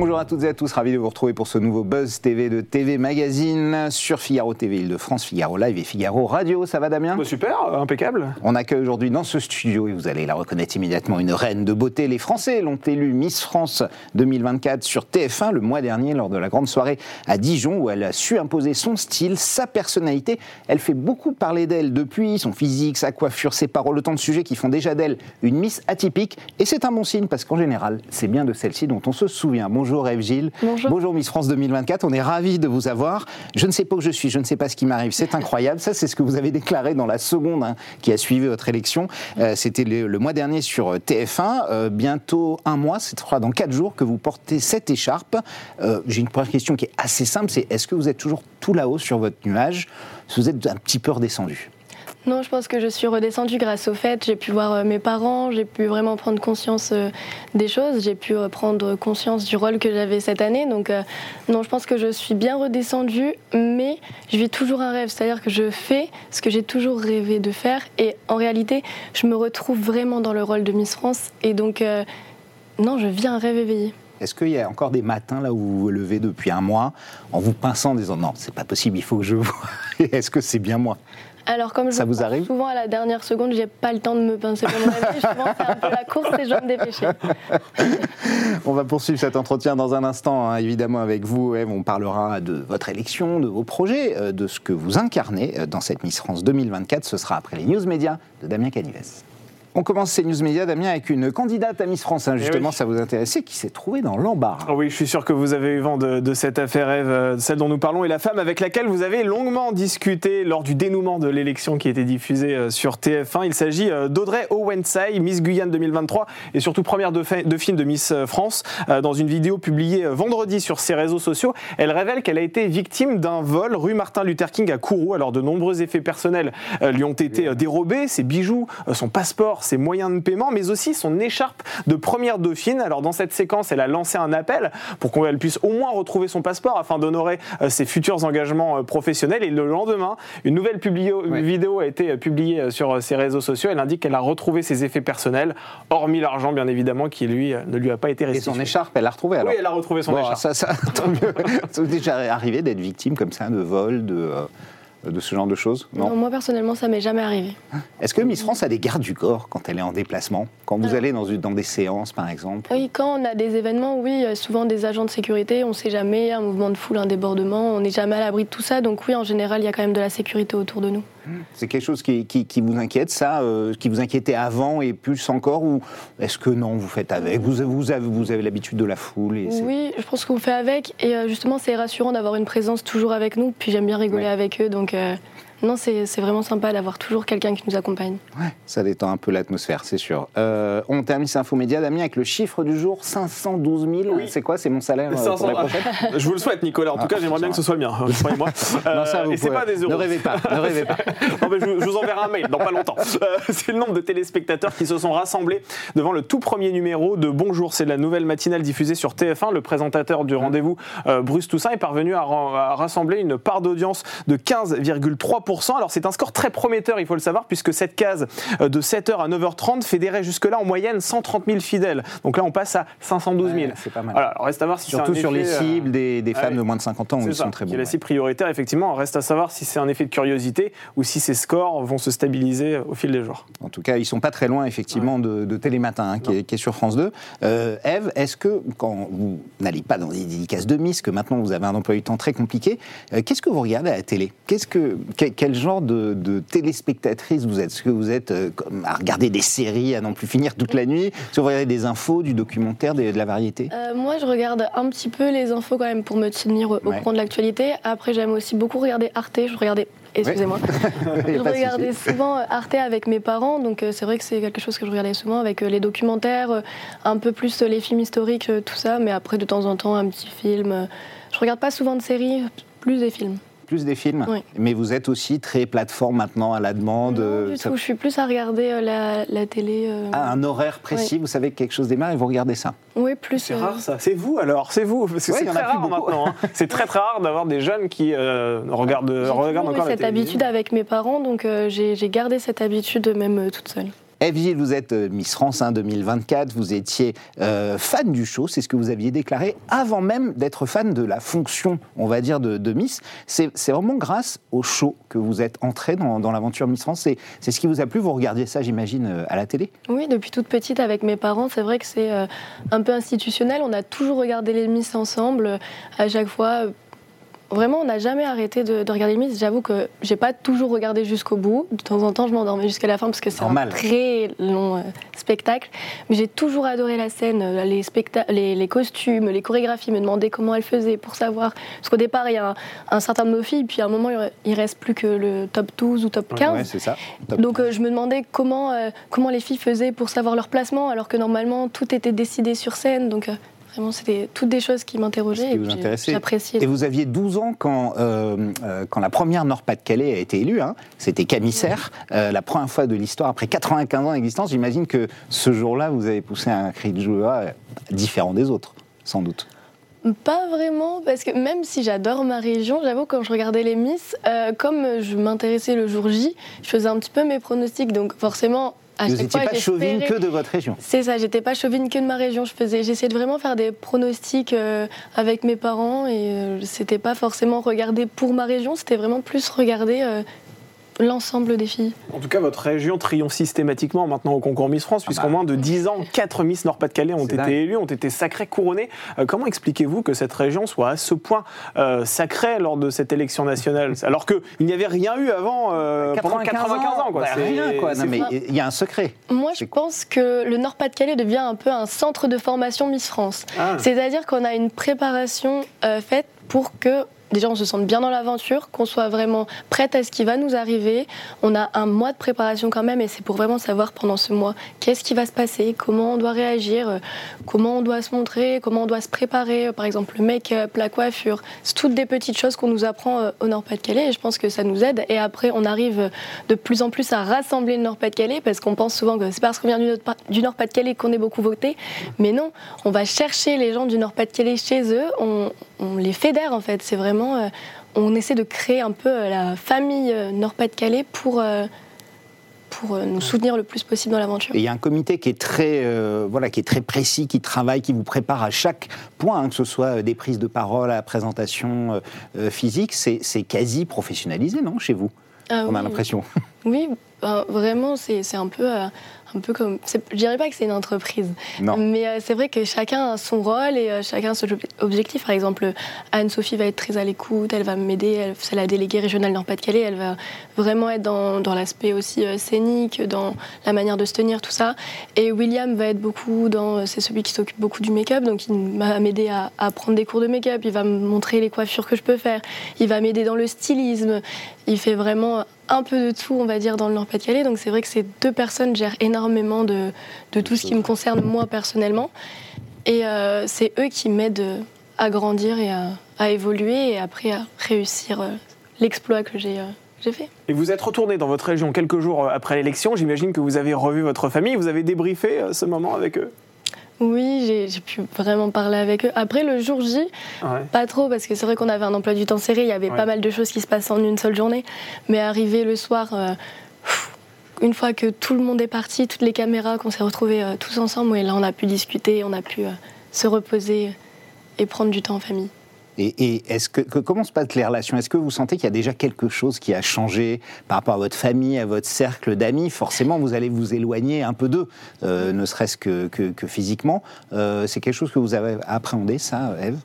Bonjour à toutes et à tous, ravi de vous retrouver pour ce nouveau Buzz TV de TV Magazine sur Figaro TV Île-de-France, Figaro Live et Figaro Radio. Ça va Damien? Bah, Super, impeccable. On accueille aujourd'hui dans ce studio, et vous allez la reconnaître immédiatement, une reine de beauté. Les Français l'ont élue Miss France 2024 sur TF1 le mois dernier lors de la grande soirée à Dijon où elle a su imposer son style, sa personnalité. Elle fait beaucoup parler d'elle depuis, son physique, sa coiffure, ses paroles, autant de sujets qui font déjà d'elle une Miss atypique. Et c'est un bon signe parce qu'en général, c'est bien de celle-ci dont on se souvient. Bonjour Eve Gilles. Bonjour. Miss France 2024. On est ravis de vous avoir. Je ne sais pas où je suis, je ne sais pas ce qui m'arrive. C'est incroyable. Ça, c'est ce que vous avez déclaré dans la seconde hein, qui a suivi votre élection. Euh, C'était le, le mois dernier sur TF1. Euh, bientôt un mois, c'est dans quatre jours que vous portez cette écharpe. Euh, J'ai une première question qui est assez simple. C'est est-ce que vous êtes toujours tout là-haut sur votre nuage? Vous êtes un petit peu redescendu Non, je pense que je suis redescendue grâce au fait. J'ai pu voir euh, mes parents, j'ai pu vraiment prendre conscience euh, des choses, j'ai pu euh, prendre conscience du rôle que j'avais cette année. Donc, non, je pense que je suis bien redescendue, mais je vis toujours un rêve. C'est-à-dire que je fais ce que j'ai toujours rêvé de faire. Et en réalité, je me retrouve vraiment dans le rôle de Miss France. Et donc, non, je vis un rêve éveillé. Est-ce qu'il y a encore des matins là où vous vous levez depuis un mois en vous pinçant en disant non, c'est pas possible, il faut que je vois Est-ce que c'est bien moi? Alors, comme je Ça vous arrive souvent à la dernière seconde, j'ai pas le temps de me pincer pour me réveiller. Souvent, c'est un peu la course et je dois me dépêcher. On va poursuivre cet entretien dans un instant, hein, évidemment, avec vous, Eve. On parlera de votre élection, de vos projets, euh, de ce que vous incarnez euh, dans cette Miss France 2024. Ce sera après les news médias de Damien Canives. On commence ces news médias, Damien, avec une candidate à Miss France, hein, justement, oui. ça vous intéressait, qui s'est trouvée dans l'embarras. Ah Oui, je suis sûr que vous avez eu vent de, de cette affaire, Eve, euh, celle dont nous parlons, et la femme avec laquelle vous avez longuement discuté lors du dénouement de l'élection qui était diffusée euh, sur TF1. Il s'agit euh, d'Audrey Owensai, Miss Guyane 2023, et surtout première dauphine dauphine de Miss France. Dans une vidéo publiée vendredi sur ses réseaux sociaux, elle révèle qu'elle a été victime d'un vol rue Martin Luther King à Kourou. Alors, de nombreux effets personnels lui ont été dérobés, ses bijoux, son passeport, ses moyens de paiement, mais aussi son écharpe de première dauphine. Alors, dans cette séquence, elle a lancé un appel pour qu'elle puisse au moins retrouver son passeport afin d'honorer euh, ses futurs engagements euh, professionnels. Et le lendemain, une nouvelle publio- Ouais. vidéo a été euh, publiée sur ses réseaux sociaux. Elle indique qu'elle a retrouvé ses effets personnels, hormis l'argent, bien évidemment, qui lui ne lui a pas été Et restitué. son écharpe, elle l'a retrouvée alors Oui, elle a retrouvé son Bon, écharpe. Ça, ça, tant mieux. Ça vous est déjà arrivé d'être victime comme ça de vol, de, euh, de ce genre de choses Non, moi personnellement, ça m'est jamais arrivé. Est-ce que Miss France a des gardes du corps quand elle est en déplacement? Quand vous allez dans, dans des séances, par exemple? Oui, quand on a des événements, oui, il y a souvent des agents de sécurité, on ne sait jamais, un mouvement de foule, un débordement, on n'est jamais à l'abri de tout ça. Donc oui, en général, il y a quand même de la sécurité autour de nous. C'est quelque chose qui, qui- qui vous inquiète, ça euh, Qui vous inquiétait avant et plus encore Ou est-ce que non, vous faites avec? Vous, vous avez, vous avez l'habitude de la foule et Oui, je pense qu'on fait avec. Et euh, justement, c'est rassurant d'avoir une présence toujours avec nous. Puis j'aime bien rigoler Ouais. avec eux. Donc euh, non, c'est vraiment sympa d'avoir toujours quelqu'un qui nous accompagne. Ouais, ça détend un peu l'atmosphère, c'est sûr. Euh, on termine ces infomédias, Damien, avec le chiffre du jour 512 000. Oui. C'est quoi C'est mon salaire euh, pour 500 la prochaine? Je vous le souhaite, Nicolas. En tout Ah, cas, j'aimerais bien que ce soit le mien. euh, Croyez-moi. Non, ça, Euh, vous et c'est pas des euros. Ne rêvez pas, ne rêvez pas. Non, mais je, vous- je vous enverrai un mail dans pas longtemps. Euh, c'est le nombre de téléspectateurs qui se sont rassemblés devant le tout premier numéro de Bonjour. C'est la nouvelle matinale diffusée sur TF1. Le présentateur du rendez-vous, euh, Bruce Toussaint, est parvenu à, à rassembler une part d'audience de 15,3%. Alors c'est un score très prometteur, il faut le savoir, puisque cette case euh, de 7h à 9h30 fédérait jusque-là en moyenne 130 000 fidèles. Donc là, on passe à 512 000. Ouais, c'est pas mal. Alors reste à voir si Surtout sur les effet, euh, cibles des, des femmes de moins de 50 ans, où ils ça, sont très bons. la cible prioritaire, effectivement. Reste à savoir si c'est un effet de curiosité ou si ces scores vont se stabiliser au fil des jours. En tout cas, ils sont pas très loin, effectivement, de, de Télématin, hein, qui, est, qui est sur France 2. Euh, Eve, est-ce que, quand vous n'allez pas dans des dédicaces de Miss, que maintenant vous avez un emploi du temps très compliqué, euh, qu'est-ce que vous regardez à la télé? Qu'est-ce que, quel genre de, de téléspectatrice vous êtes? Est-ce que vous êtes euh, comme à regarder des séries à n'en plus finir toute la nuit? Est-ce que vous regardez des infos, du documentaire, des- de la variété? Euh, moi, je regarde un petit peu les infos quand même pour me tenir au au Ouais. courant de l'actualité. Après, j'aime aussi beaucoup regarder Arte. Je regardais. Excusez-moi. Je regardais souvent euh, Arte avec mes parents, donc c'est vrai que c'est quelque chose que je regardais souvent avec les documentaires, un peu plus les films historiques, tout ça, mais après de temps en temps un petit film. Je regarde pas souvent de séries, plus des films. Plus des films. Oui. Mais vous êtes aussi très plateforme maintenant à la demande. Non, euh, du ça- tout, je suis plus à regarder euh, la, la télé. euh, Ah, un horaire précis, vous savez que quelque chose démarre et vous regardez ça. Oui, plus. C'est euh, rare ça. C'est vous alors, c'est vous. Parce que Ouais, c'est très rare beaucoup. maintenant. hein. C'est très très rare d'avoir des jeunes qui euh, regardent, regardent encore la cette télévision. habitude avec mes parents, donc euh, j'ai j'ai gardé cette habitude même euh, toute seule. Gilles, vous êtes euh, Miss France hein, 2024, vous étiez euh, fan du show, c'est ce que vous aviez déclaré avant même d'être fan de la fonction, on va dire, de, Miss. C'est vraiment grâce au show que vous êtes entré dans, l'aventure Miss France. C'est ce qui vous a plu, vous regardiez ça, j'imagine, euh, à la télé? Oui, depuis toute petite avec mes parents, c'est vrai que c'est un peu institutionnel. On a toujours regardé les Miss ensemble, à chaque fois. Vraiment, on n'a jamais arrêté de, de regarder Miss. J'avoue que j'ai pas toujours regardé jusqu'au bout. De temps en temps, je m'endormais jusqu'à la fin parce que c'est un très long euh, spectacle. Mais j'ai toujours adoré la scène, euh, les, specta- les, les costumes, les chorégraphies, me demander comment elles faisaient pour savoir. Parce qu'au départ, il y a un, un certain nombre de filles, puis à un moment, il re- il reste plus que le top 12 ou top 15. Ouais, c'est ça. Top. Donc euh, je me demandais comment, euh, comment les filles faisaient pour savoir leur placement, alors que normalement tout était décidé sur scène. Donc vraiment, c'était toutes des choses qui m'interrogeaient et vous intéressait. j'appréciais. Et vous aviez 12 ans quand, euh, euh, quand la première Nord-Pas-de-Calais a été élue. hein. C'était Camissaire, euh, la première fois de l'histoire après 95 ans d'existence. J'imagine que ce jour-là, vous avez poussé un cri de joie différent des autres, sans doute. Pas vraiment, parce que même si j'adore ma région, j'avoue quand je regardais les Miss, euh, comme je m'intéressais le jour J, je faisais un petit peu mes pronostics, donc forcément vous n'étiez pas chauvine que de votre région. C'est ça, j'étais pas chauvine que de ma région. Je faisais, j'essayais de vraiment faire des pronostics euh, avec mes parents et euh, c'était pas forcément regarder pour ma région, c'était vraiment plus regarder euh, l'ensemble des filles. En tout cas, votre région triomphe systématiquement maintenant au concours Miss France, puisqu'en bah. moins de 10 ans, 4 Miss Nord-Pas-de-Calais ont été dingue. élues, ont été sacrées, couronnées. Euh, comment expliquez-vous que cette région soit à ce point euh, sacrée lors de cette élection nationale Alors qu'il n'y avait rien eu avant, euh, pendant 95 ans. quoi? bah, rien, quoi. Non, mais il y a un secret. Moi, je pense que le Nord-Pas-de-Calais devient un peu un centre de formation Miss France. Ah. C'est-à-dire qu'on a une préparation euh, faite pour que déjà on se sente bien dans l'aventure, qu'on soit vraiment prête à ce qui va nous arriver. On a un mois de préparation quand même et c'est pour vraiment savoir pendant ce mois qu'est-ce qui va se passer, comment on doit réagir, euh, comment on doit se montrer, comment on doit se préparer, euh, par exemple le make-up, la coiffure. C'est toutes des petites choses qu'on nous apprend euh, au Nord-Pas-de-Calais et je pense que ça nous aide. Et après, on arrive de plus en plus à rassembler le Nord-Pas-de-Calais parce qu'on pense souvent que c'est parce qu'on vient du Nord- du Nord-Pas-de-Calais qu'on est beaucoup voté. Mais non, on va chercher les gens du Nord-Pas-de-Calais chez eux, on les fédère en fait. C'est vraiment. euh, on essaie de créer un peu euh, la famille euh, Nord-Pas-de-Calais pour, pour nous soutenir le plus possible dans l'aventure. Il y a un comité qui est très, euh, voilà, qui est très précis, qui travaille, qui vous prépare à chaque point, hein, que ce soit des prises de parole, à la présentation euh, physique. C'est c'est quasi professionnalisé, non, chez vous? Ah On a l'impression. Oui, ben, vraiment, c'est c'est un peu, euh, un peu comme. Je dirais pas que c'est une entreprise, Non. mais euh, c'est vrai que chacun a son rôle et euh, chacun a son ob- objectif. Par exemple, Anne-Sophie va être très à l'écoute, elle va m'aider, elle- c'est la déléguée régionale Nord-Pas-de-Calais, elle va vraiment être dans, dans l'aspect aussi euh, scénique, dans la manière de se tenir, tout ça. Et William va être beaucoup dans. C'est celui qui s'occupe beaucoup du make-up, donc il va m'aider à, à prendre des cours de make-up, il va me montrer les coiffures que je peux faire, il va m'aider dans le stylisme, il fait vraiment un peu de tout, on va dire, dans le Nord-Pas-de-Calais. Donc c'est vrai que ces deux personnes gèrent énormément de, tout ce qui me concerne moi personnellement. Et euh, c'est eux qui m'aident à grandir et à, à évoluer et après à réussir euh, l'exploit que j'ai euh, j'ai fait. Et vous êtes retourné dans votre région quelques jours après l'élection. J'imagine que vous avez revu votre famille. Vous avez débriefé ce moment avec eux? Oui, j'ai j'ai pu vraiment parler avec eux. Après le jour J, Ouais. Pas trop, parce que c'est vrai qu'on avait un emploi du temps serré, il y avait Ouais. pas mal de choses qui se passaient en une seule journée. Mais arrivé le soir, euh, une fois que tout le monde est parti, toutes les caméras, qu'on s'est retrouvés euh, tous ensemble, et là on a pu discuter, on a pu euh, se reposer et prendre du temps en famille. Et, comment se passent les relations? Est-ce que vous sentez qu'il y a déjà quelque chose qui a changé par rapport à votre famille, à votre cercle d'amis? Forcément, vous allez vous éloigner un peu d'eux, euh, ne serait-ce que physiquement. Euh, c'est quelque chose que vous avez appréhendé, ça, Eve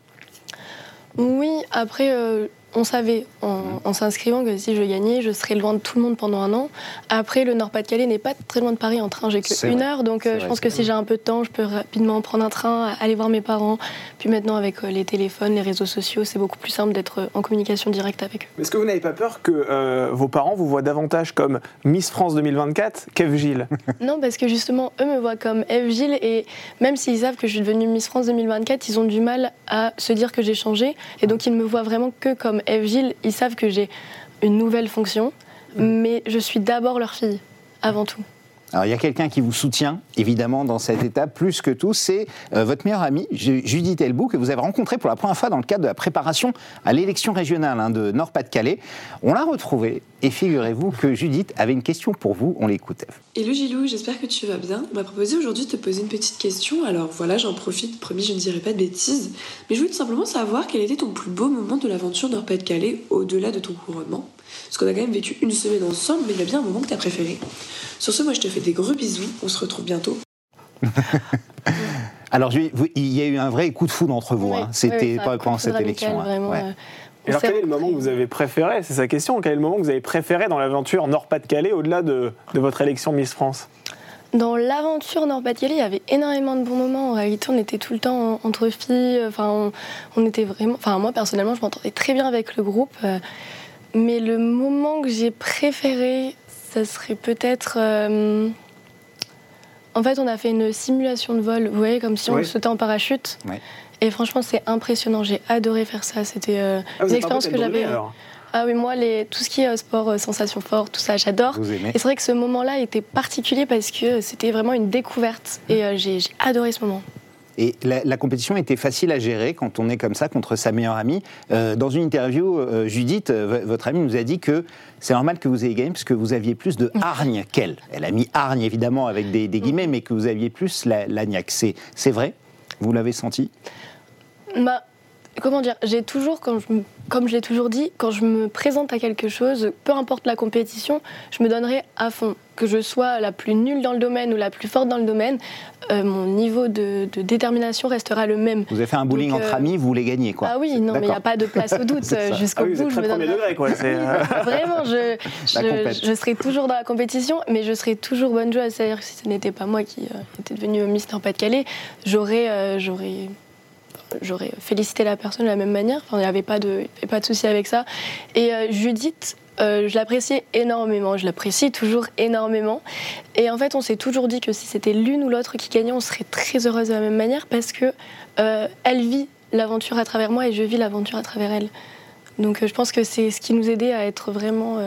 Oui, après, euh, on savait en, en s'inscrivant que si je gagnais, je serais loin de tout le monde pendant un an. Après, le Nord-Pas-de-Calais n'est pas très loin de Paris en train, j'ai que une vrai. heure, donc euh, vrai, je pense que vrai. si j'ai un peu de temps, je peux rapidement prendre un train, aller voir mes parents. Puis maintenant, avec euh, les téléphones, les réseaux sociaux, c'est beaucoup plus simple d'être euh, en communication directe avec eux. Est-ce que vous n'avez pas peur que euh, vos parents vous voient davantage comme Miss France 2024 qu'Eve Gilles Non, parce que justement, eux me voient comme Eve Gilles et même s'ils savent que je suis devenue Miss France 2024, ils ont du mal à se dire que j'ai changé et donc ils me voient vraiment que comme Gilles, ils savent que j'ai une nouvelle fonction, mm. mais je suis d'abord leur fille, avant tout. Alors il y a quelqu'un qui vous soutient, évidemment, dans cette étape, plus que tout, c'est euh, votre meilleure amie, Judith Elbou, que vous avez rencontrée pour la première fois dans le cadre de la préparation à l'élection régionale hein, de Nord-Pas-de-Calais. On l'a retrouvée, et figurez-vous que Judith avait une question pour vous, on l'écoute. Hello Gilou, j'espère que tu vas bien. On m'a proposé aujourd'hui de te poser une petite question, alors voilà, j'en profite, promis, je ne dirai pas de bêtises, mais je voulais tout simplement savoir quel était ton plus beau moment de l'aventure Nord-Pas-de-Calais, au-delà de ton couronnement. Parce qu'on a quand même vécu une semaine ensemble, mais il y a bien un moment que tu as préféré. Sur ce, moi je te fais des gros bisous, on se retrouve bientôt. Alors, il y a eu un vrai coup de foudre entre vous. hein. C'était pas pendant cette élection. Hein. Euh, alors, quel est le moment que vous avez préféré? C'est sa question. Quel est le moment que vous avez préféré dans l'aventure Nord-Pas-de-Calais au-delà de, votre élection Miss France? Dans l'aventure Nord-Pas-de-Calais, il y avait énormément de bons moments. En réalité, on était tout le temps entre filles. Enfin, on, était vraiment. Enfin, moi personnellement, je m'entendais très bien avec le groupe. Euh, mais le moment que j'ai préféré, ça serait peut-être. Euh, en fait, on a fait une simulation de vol, vous voyez, comme si on sautait en parachute. Et franchement, c'est impressionnant. J'ai adoré faire ça. C'était euh, ah, une expérience que j'avais. Euh, ah oui, moi, les, tout ce qui est sport, sensation forte, tout ça, j'adore. Et c'est vrai que ce moment-là était particulier parce que c'était vraiment une découverte. Et j'ai adoré ce moment. Et la, compétition était facile à gérer quand on est comme ça contre sa meilleure amie. Euh, dans une interview, euh, Judith, euh, votre amie, nous a dit que c'est normal que vous ayez gagné parce que vous aviez plus de hargne qu'elle. Elle a mis hargne évidemment avec des, guillemets, mais que vous aviez plus la, la C'est vrai? Vous l'avez senti? Bah, Comment dire J'ai toujours, quand je, comme je l'ai toujours dit, quand je me présente à quelque chose, peu importe la compétition, je me donnerai à fond que je sois la plus nulle dans le domaine ou la plus forte dans le domaine, euh, mon niveau de, détermination restera le même. Vous avez fait un bowling entre euh, amis, vous voulez gagner quoi Ah oui, non, mais il n'y a pas de place au doute jusqu'au ah bout. je me degré, quoi. Euh, Vraiment, je, je, serai toujours dans la compétition, mais je serai toujours bonne joueuse. C'est-à-dire que si ce n'était pas moi qui était devenue Miss Pas-de-Calais, j'aurais, j'aurais félicité la personne de la même manière. Il n'y avait pas de, pas de souci avec ça. Et Judith, euh, je l'appréciais énormément, je l'apprécie toujours énormément. Et en fait, on s'est toujours dit que si c'était l'une ou l'autre qui gagnait, on serait très heureuse de la même manière parce que euh, elle vit l'aventure à travers moi et je vis l'aventure à travers elle. Donc euh, je pense que c'est ce qui nous aidait à être vraiment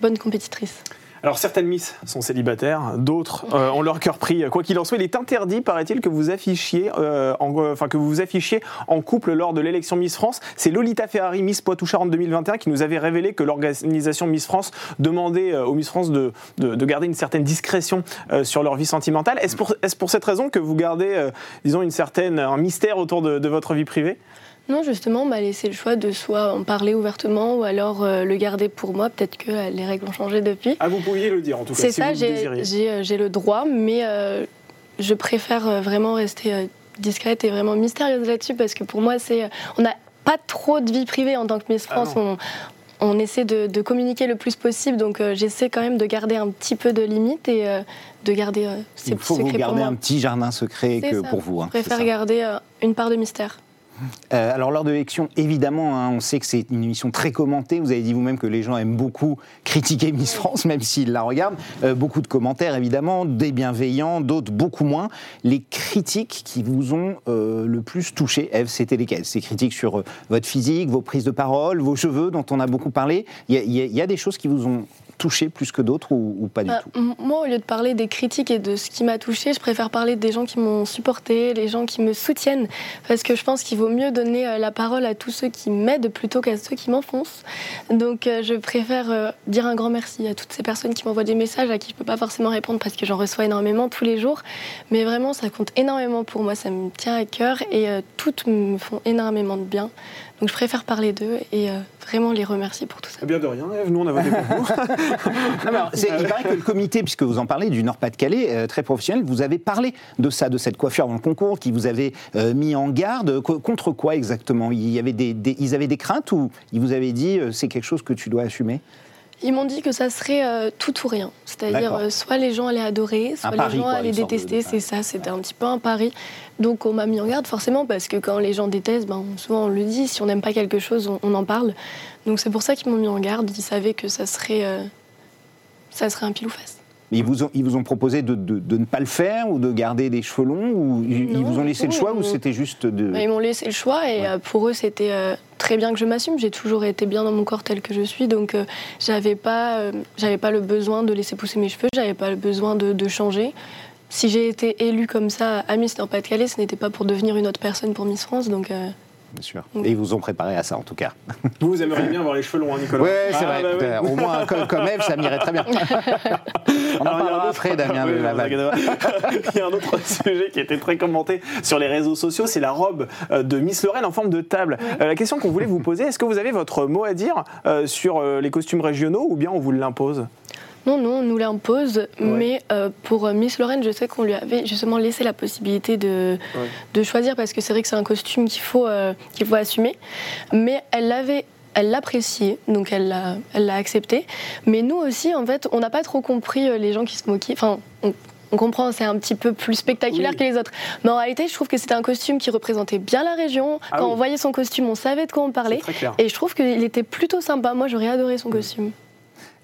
bonne compétitrice. Alors certaines Miss sont célibataires, d'autres euh, ont leur cœur pris. Quoi qu'il en soit, il est interdit, paraît-il, que vous affichiez, euh, en, enfin que vous vous affichiez en couple lors de l'élection Miss France. C'est Lolita Ferrari, Miss Poitou-Charentes 2021, qui nous avait révélé que l'organisation Miss France demandait euh, aux Miss France de, de, garder une certaine discrétion sur leur vie sentimentale. Est-ce pour, est pour, cette raison que vous gardez, disons, une certaine, un mystère autour de, de votre vie privée? Non, justement, on m'a laissé le choix de soit en parler ouvertement ou alors euh, le garder pour moi. Peut-être que euh, les règles ont changé depuis. Ah, vous pouviez le dire en tout cas. C'est ça, euh, j'ai le droit, mais je préfère vraiment rester discrète et vraiment mystérieuse là-dessus parce que pour moi, c'est on n'a pas trop de vie privée en tant que Miss ah France. on, essaie de, communiquer le plus possible, donc j'essaie quand même de garder un petit peu de limite et de garder ces Il faut vous garder un petit jardin secret que pour vous. Hein, je préfère garder une part de mystère. Euh, alors lors de l'élection, évidemment, hein, on sait que c'est une émission très commentée. Vous avez dit vous-même que les gens aiment beaucoup critiquer Miss France, même s'ils la regardent. Euh, beaucoup de commentaires, évidemment, des bienveillants, d'autres beaucoup moins. Les critiques qui vous ont euh, le plus touché, Eve, c'était lesquelles? Ces critiques sur votre physique, vos prises de parole, vos cheveux, dont on a beaucoup parlé? Il y, a des choses qui vous ont touché plus que d'autres ou, pas du bah, tout Moi, au lieu de parler des critiques et de ce qui m'a touché, je préfère parler des gens qui m'ont supporté, les gens qui me soutiennent, parce que je pense qu'il vaut mieux donner euh, la parole à tous ceux qui m'aident plutôt qu'à ceux qui m'enfoncent. Donc, euh, je préfère euh, dire un grand merci à toutes ces personnes qui m'envoient des messages à qui je ne peux pas forcément répondre parce que j'en reçois énormément tous les jours. Mais vraiment, ça compte énormément pour moi, ça me tient à cœur et toutes me font énormément de bien. Donc je préfère parler d'eux et euh, vraiment les remercier pour tout ça. Eh bien de rien, nous on a voté pour vous. il paraît que le comité, puisque vous en parlez, du Nord-Pas-de-Calais, euh, très professionnel, vous avez parlé de ça, de cette coiffure dans le concours, qui vous avait euh, mis en garde. contre quoi exactement? Il y avait des, Ils avaient des craintes ou ils vous avaient dit c'est quelque chose que tu dois assumer? Ils m'ont dit que ça serait euh, tout ou rien. C'est-à-dire, euh, soit les gens allaient adorer, soit les gens allaient détester. C'est ça, c'était un petit peu un pari. Donc, on m'a mis en garde, forcément, parce que quand les gens détestent, ben, souvent on le dit, si on n'aime pas quelque chose, on, en parle. Donc, c'est pour ça qu'ils m'ont mis en garde. Ils savaient que ça serait, euh, ça serait un pile ou face. Ils vous, ont, ils vous ont proposé de, de, ne pas le faire ou de garder des cheveux longs ou ils vous ont laissé le choix ou c'était juste de... Ils m'ont laissé le choix et pour eux c'était très bien que je m'assume. J'ai toujours été bien dans mon corps tel que je suis, donc euh, j'avais pas, euh, j'avais pas le besoin de laisser pousser mes cheveux, j'avais pas le besoin de, de changer. Si j'ai été élue comme ça à Miss Nord-Pas-de-Calais, ce n'était pas pour devenir une autre personne pour Miss France, donc. Bien sûr. Oui. Et ils vous ont préparé à ça, en tout cas. Vous, vous aimeriez bien avoir les cheveux longs, hein, Nicolas Oui, c'est Ah, vrai. bah oui. Au moins, comme, comme Eve, ça m'irait très bien. On en Alors, il y a un parlera autre- après, Damien Oui. Il y a un autre sujet qui a été très commenté sur les réseaux sociaux, c'est la robe euh, de Miss Lorraine en forme de table. Euh, la question qu'on voulait vous poser, est-ce que vous avez votre mot à dire euh, sur euh, les costumes régionaux ou bien on vous l'impose? Non, non, on nous l'impose, mais euh, pour euh, Miss Lorraine, je sais qu'on lui avait justement laissé la possibilité de, Ouais. de choisir parce que c'est vrai que c'est un costume qu'il faut, euh, qu'il faut assumer. Mais elle l'avait. Elle l'appréciait, donc elle l'a, elle l'a accepté. Mais nous aussi, en fait, on n'a pas trop compris les gens qui se moquaient. Enfin, on, on comprend, c'est un petit peu plus spectaculaire Oui. que les autres. Mais en réalité, je trouve que c'était un costume qui représentait bien la région. Ah Quand oui. on voyait son costume, on savait de quoi on parlait. Et je trouve qu'il était plutôt sympa. Moi, j'aurais adoré son costume.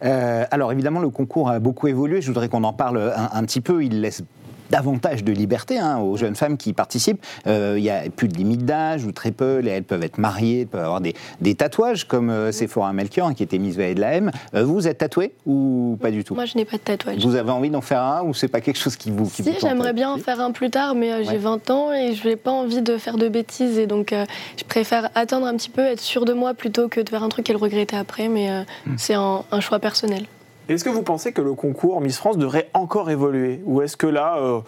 Euh, alors évidemment, le concours a beaucoup évolué. Je voudrais qu'on en parle un, un petit peu. Il laisse davantage de liberté hein, aux jeunes femmes qui participent. Euh, Il n'y a plus de limite d'âge ou très peu. Elles peuvent être mariées, elles peuvent avoir des, des tatouages comme euh, Sephora Melchior hein, qui était Miss Vallée de la M. Euh, vous êtes tatouée ou pas du tout? Moi, je n'ai pas de tatouage. Vous avez envie d'en faire un ou c'est pas quelque chose qui vous qui Si, j'aimerais bien en faire un plus tard, mais euh, j'ai Ouais. 20 ans et je n'ai pas envie de faire de bêtises. Et donc, euh, je préfère attendre un petit peu, être sûre de moi plutôt que de faire un truc et le regretter après. Mais euh, Hmm. c'est un, un choix personnel. Est-ce que vous pensez que le concours Miss France devrait encore évoluer Ou est-ce que là, euh,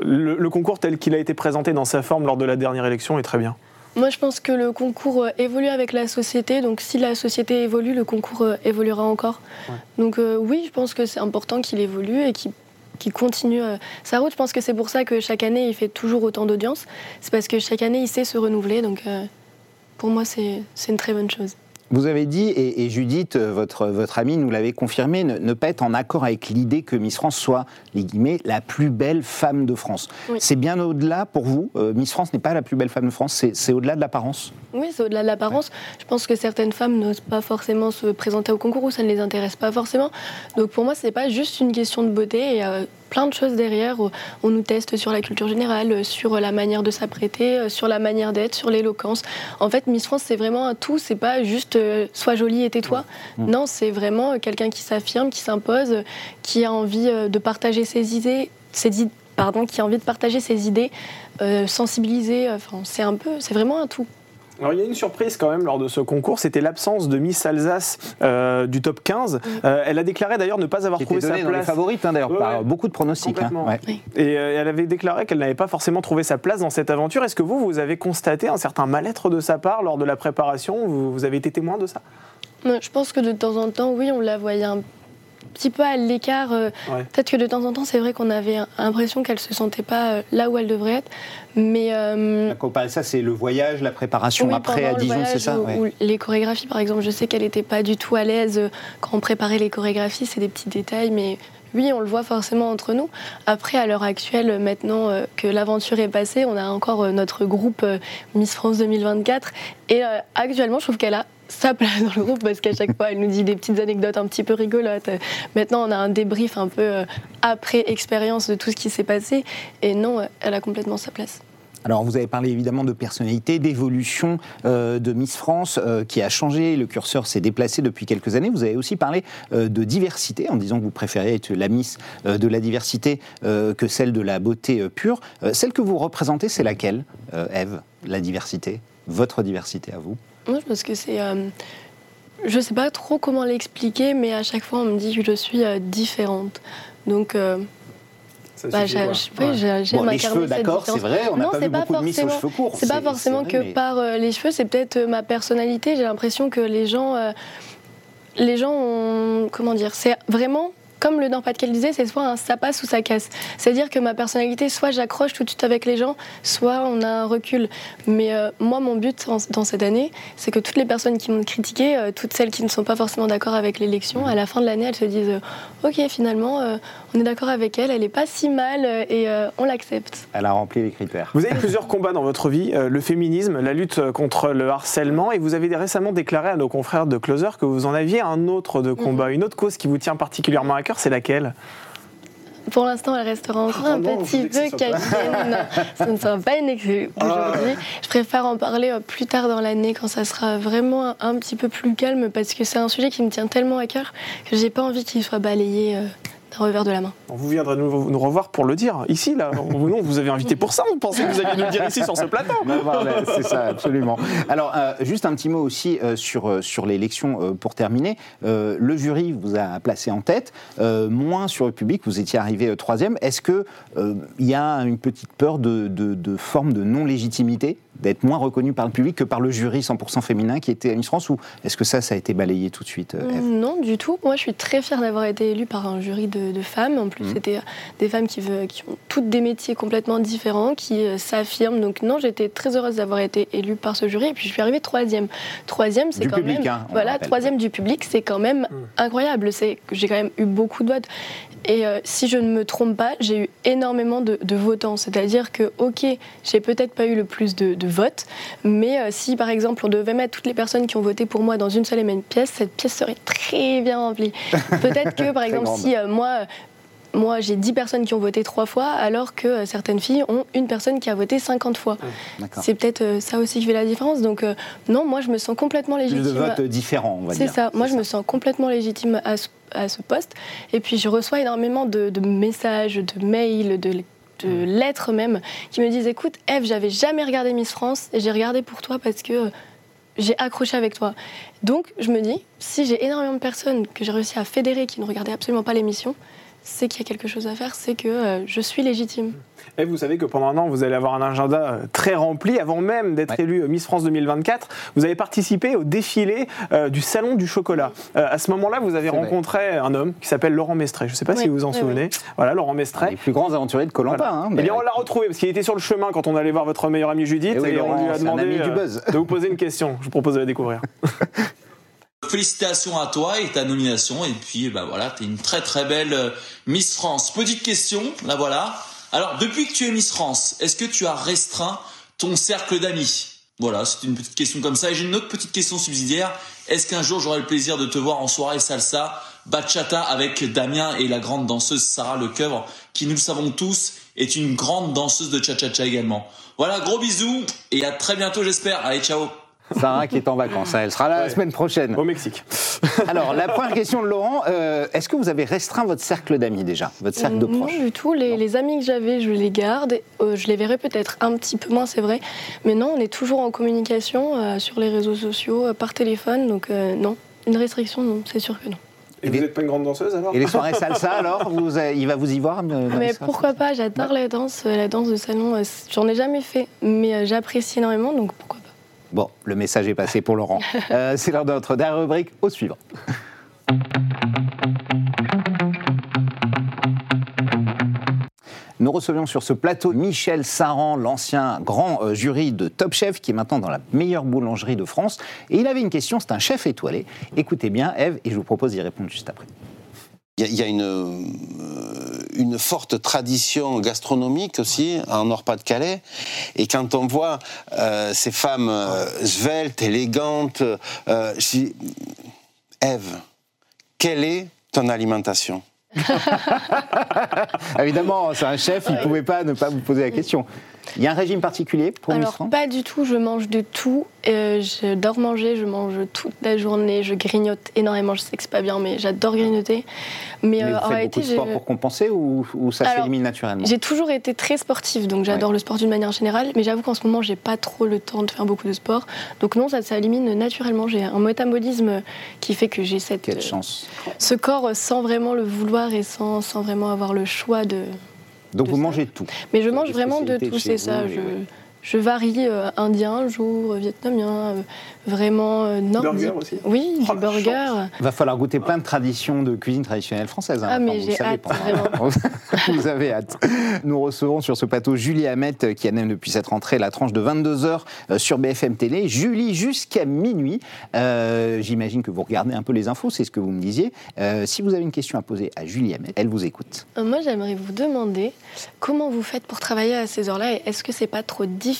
le, le concours tel qu'il a été présenté dans sa forme lors de la dernière élection est très bien Moi, je pense que le concours euh, évolue avec la société. Donc, si la société évolue, le concours euh, évoluera encore. Ouais. Donc, euh, oui, je pense que c'est important qu'il évolue et qu'il continue sa route. Je pense que c'est pour ça que chaque année, il fait toujours autant d'audience. C'est parce que chaque année, il sait se renouveler. Donc, euh, pour moi, c'est une très bonne chose. Vous avez dit, et, et Judith, euh, votre, votre amie, nous l'avait confirmé, ne, ne pas être en accord avec l'idée que Miss France soit, les guillemets, la plus belle femme de France. Oui. C'est bien au-delà pour vous Euh, Miss France n'est pas la plus belle femme de France, c'est c'est au-delà de l'apparence Oui, c'est au-delà de l'apparence. Je pense que certaines femmes n'osent pas forcément se présenter au concours ou ça ne les intéresse pas forcément. Donc pour moi, c'est pas juste une question de beauté. A plein de choses derrière. On nous teste sur la culture générale, sur la manière de s'apprêter, sur la manière d'être, sur l'éloquence. En fait, Miss France, c'est vraiment un tout. C'est pas juste euh, sois jolie et tais-toi. Non, c'est vraiment quelqu'un qui s'affirme, qui s'impose, qui a envie euh, de partager ses idées, ses idées pardon, qui a envie de partager ses idées, euh, sensibiliser. Enfin, c'est un peu, c'est vraiment un tout. Alors il y a une surprise quand même lors de ce concours, c'était l'absence de Miss Alsace euh, du top 15. Euh, elle a déclaré d'ailleurs ne pas avoir trouvé sa donnée dans les place. favorites, hein, d'ailleurs, Ouais, par ouais. beaucoup de pronostics. hein. Et euh, elle avait déclaré qu'elle n'avait pas forcément trouvé sa place dans cette aventure. Est-ce que vous, vous avez constaté un certain mal-être de sa part lors de la préparation? Vous, vous avez été témoin de ça? Je pense que de temps en temps, oui, on la voyait un petit peu à l'écart. euh, Ouais. Peut-être que de temps en temps, c'est vrai qu'on avait l'impression qu'elle se sentait pas euh, là où elle devrait être. Mais euh, ça, c'est le voyage, la préparation oui, après à Dijon, c'est ça ou- Ouais. ou les chorégraphies, par exemple, je sais qu'elle n'était pas du tout à l'aise euh, quand on préparait les chorégraphies. C'est des petits détails, mais oui, on le voit forcément entre nous. Après, à l'heure actuelle, maintenant que l'aventure est passée, on a encore notre groupe Miss France 2024. Et actuellement, je trouve qu'elle a sa place dans le groupe parce qu'à chaque fois, elle nous dit des petites anecdotes un petit peu rigolotes. Maintenant, on a un débrief un peu euh, après expérience de tout ce qui s'est passé. Et non, elle a complètement sa place. Alors, vous avez parlé évidemment de personnalité, d'évolution euh, de Miss France euh, qui a changé, le curseur s'est déplacé depuis quelques années. Vous avez aussi parlé euh, de diversité en disant que vous préférez être la Miss de la diversité que celle de la beauté pure. Celle que vous représentez, c'est laquelle, Eve La diversité Votre diversité à vous? Moi, je pense que c'est. je sais pas trop comment l'expliquer, mais à chaque fois, on me dit que je suis différente. Donc, Ça bah, j'ai- Ouais. Bon, les cheveux, d'accord, c'est vrai, on n'a pas vu pas beaucoup de Miss aux forcément- cheveux courts. C'est pas forcément vrai, que mais- par euh, les cheveux, c'est peut-être euh, ma personnalité. J'ai l'impression que les gens, euh, les gens ont, comment dire, c'est vraiment comme le Nord-Pas-de-Calais disait, c'est soit un ça passe ou ça casse. C'est-à-dire que ma personnalité, soit j'accroche tout de suite avec les gens, soit on a un recul. Mais euh, moi, mon but en- dans cette année, c'est que toutes les personnes qui m'ont critiqué, euh, toutes celles qui ne sont pas forcément d'accord avec l'élection, à la fin de l'année, elles se disent euh, Ok, finalement, euh, on est d'accord avec elle, elle est pas si mal euh, et euh, on l'accepte. Elle a rempli les critères. Vous avez plusieurs combats dans votre vie, euh, le féminisme, la lutte contre le harcèlement, et vous avez récemment déclaré à nos confrères de Closer que vous en aviez un autre de combat, une autre cause qui vous tient particulièrement à cœur, c'est laquelle? Pour l'instant, elle restera encore un Oh non, petit peu cachée. Ce ne sera pas une exclue aujourd'hui. Je préfère en parler plus tard dans l'année quand ça sera vraiment un, un petit peu plus calme parce que c'est un sujet qui me tient tellement à cœur que j'ai pas envie qu'il soit balayé d'un revers de la main. Vous viendrez nous, nous revoir pour le dire ici, là. Non, vous avez invité pour ça. On pensait que vous alliez nous le dire ici sur ce plateau? C'est ça, absolument. Alors, euh, juste un petit mot aussi euh, sur, euh, sur l'élection euh, pour terminer. Euh, le jury vous a placé en tête, euh, moins sur le public, vous étiez arrivé troisième. Est-ce qu'il il y a une petite peur de, de, de forme de non-légitimité, d'être moins reconnu par le public que par le jury 100% féminin qui était à Miss France Ou est-ce que ça, ça a été balayé tout de suite, euh, Eve? Non, du tout. Moi, je suis très fière d'avoir été élue par un jury de, de femmes. En plus, Mhm. c'était des femmes qui, veulent- qui ont toutes des métiers complètement différents, qui euh, s'affirment. Donc, non, j'étais très heureuse d'avoir été élue par ce jury. Et puis, je suis arrivée troisième. Troisième, c'est Du quand public, même. hein, voilà, troisième du public, c'est quand même incroyable. C'est que j'ai quand même eu beaucoup de votes. Et euh, si je ne me trompe pas, j'ai eu énormément de, de votants. C'est-à-dire que, ok, j'ai peut-être pas eu le plus de, de votes, mais euh, si par exemple on devait mettre toutes les personnes qui ont voté pour moi dans une seule et même pièce, cette pièce serait très bien remplie. Peut-être que par exemple grande. si euh, moi, moi j'ai 10 personnes qui ont voté trois fois, alors que euh, certaines filles ont une personne qui a voté 50 fois. D'accord. C'est peut-être euh, ça aussi qui fait la différence. Donc euh, non, moi je me sens complètement Plus légitime. de votes différents, on va C'est dire. ça. Moi, je me sens complètement légitime à ce, à ce poste. Et puis, je reçois énormément de, de messages, de mails, de, de lettres même, qui me disent Écoute, Eve, j'avais jamais regardé Miss France et j'ai regardé pour toi parce que euh, j'ai accroché avec toi. Donc, je me dis Si j'ai énormément de personnes que j'ai réussi à fédérer qui ne regardaient absolument pas l'émission, c'est qu'il y a quelque chose à faire, c'est que euh, je suis légitime. Et vous savez que pendant un an, vous allez avoir un agenda euh, très rempli. Avant même d'être Ouais. élu Miss France 2024, vous avez participé au défilé euh, du Salon du Chocolat. Euh, à ce moment-là, vous avez vrai. rencontré un homme qui s'appelle Laurent Mestret. Je ne sais pas si vous vous en oui, souvenez. Voilà, Laurent Les Mestret. plus grands aventuriers de Colanta. Voilà. Hein, Eh mais- bien, on l'a retrouvé parce qu'il était sur le chemin quand on allait voir votre meilleure amie Judith Eh oui, et on Laurent, lui a demandé ami du euh, buzz. de vous poser une question. Je vous propose de la découvrir. Félicitations à toi et ta nomination. Et puis, bah voilà, t'es une très très belle euh, Miss France. Petite question, la voilà. Alors, depuis que tu es Miss France, est-ce que tu as restreint ton cercle d'amis? Voilà, c'est une petite question comme ça. Et j'ai une autre petite question subsidiaire. Est-ce qu'un jour j'aurai le plaisir de te voir en soirée salsa, bachata avec Damien et la grande danseuse Sarah Lecoeuvre, qui nous le savons tous est une grande danseuse de cha-cha-cha également? Voilà, gros bisous et à très bientôt j'espère. Allez, ciao Sarah qui est en vacances, elle sera là la semaine prochaine. Au Mexique. Alors, la première question de Laurent, euh, est-ce que vous avez restreint votre cercle d'amis déjà Votre cercle de Non proches du tout. Les, les amis que j'avais, je les garde. Euh, je les verrai peut-être un petit peu moins, c'est vrai. Mais non, on est toujours en communication euh, sur les réseaux sociaux, euh, par téléphone. Donc euh, non, une restriction, non, c'est sûr que non. Et Et vous n'êtes pas une grande danseuse alors? Et les soirées salsa alors vous, Il va vous y voir Mais pourquoi pas J'adore la danse, la danse de salon. J'en ai jamais fait, mais j'apprécie énormément, donc pourquoi pas. Bon, le message est passé pour Laurent. Euh, C'est l'heure de notre dernière rubrique, au suivant. Nous recevions sur ce plateau Michel Saran, l'ancien grand euh, jury de Top Chef, qui est maintenant dans la meilleure boulangerie de France. Et il avait une question, c'est un chef étoilé. Écoutez bien, Eve, et je vous propose d'y répondre juste après. Il y a, il y a une, euh, une forte tradition gastronomique aussi en Nord-Pas-de-Calais. Et quand on voit euh, ces femmes euh, sveltes, élégantes, euh, je dis, Ève, quelle est ton alimentation? Évidemment, c'est un chef, il ne pouvait pas ne pas vous poser la question. Il y a un régime particulier pour Alors pas du tout, je mange de tout. Euh, j'adore manger, je mange toute la journée, je grignote énormément. Je sais que c'est pas bien, mais j'adore grignoter. Mais, Mais euh, vous en réalité, beaucoup de sport pour compenser ou, ou ça s'élimine naturellement? J'ai toujours été très sportive, donc j'adore le sport d'une manière générale, mais j'avoue qu'en ce moment, j'ai pas trop le temps de faire beaucoup de sport. Donc non, ça s'élimine naturellement. J'ai un métabolisme qui fait que j'ai cette, Quelle euh, chance. ce corps sans vraiment le vouloir et sans, sans vraiment avoir le choix de. Donc vous mangez tout. Mais je mange vraiment de tout, c'est ça. Je. Je varie euh, indien un jour, euh, vietnamien, euh, vraiment euh, nordique. Burger aussi? Oui, Oh, du la burger. Va falloir goûter plein de traditions de cuisine traditionnelle française. hein. Ah, mais j'ai hâte, pas. vraiment. vous avez hâte. Nous recevons sur ce plateau Julie Hamet qui anime depuis cette rentrée la tranche de 22h sur BFM Télé. Julie, jusqu'à minuit. Euh, J'imagine que vous regardez un peu les infos, c'est ce que vous me disiez. Euh, si vous avez une question à poser à Julie Hamet, elle vous écoute. Euh, Moi, j'aimerais vous demander comment vous faites pour travailler à ces heures-là et est-ce que c'est pas trop difficile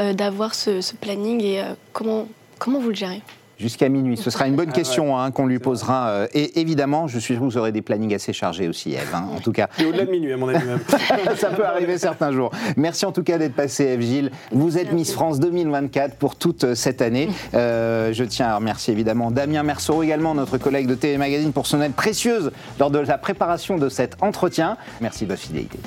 euh, d'avoir ce, ce planning et euh, comment, comment vous le gérez? Jusqu'à minuit. Ce sera une bonne Ah question hein, qu'on lui posera. euh, et évidemment, je suis sûr que vous aurez des plannings assez chargés aussi, Eve. hein, en tout cas, Et au-delà de minuit, à mon avis même. ça peut arriver certains jours. Merci en tout cas d'être passé, Eve Gilles. Vous êtes Miss France 2024 pour toute cette année. Euh, je tiens à remercier évidemment Damien Merceau également, notre collègue de TV Magazine, pour son aide précieuse lors de la préparation de cet entretien. Merci de votre fidélité.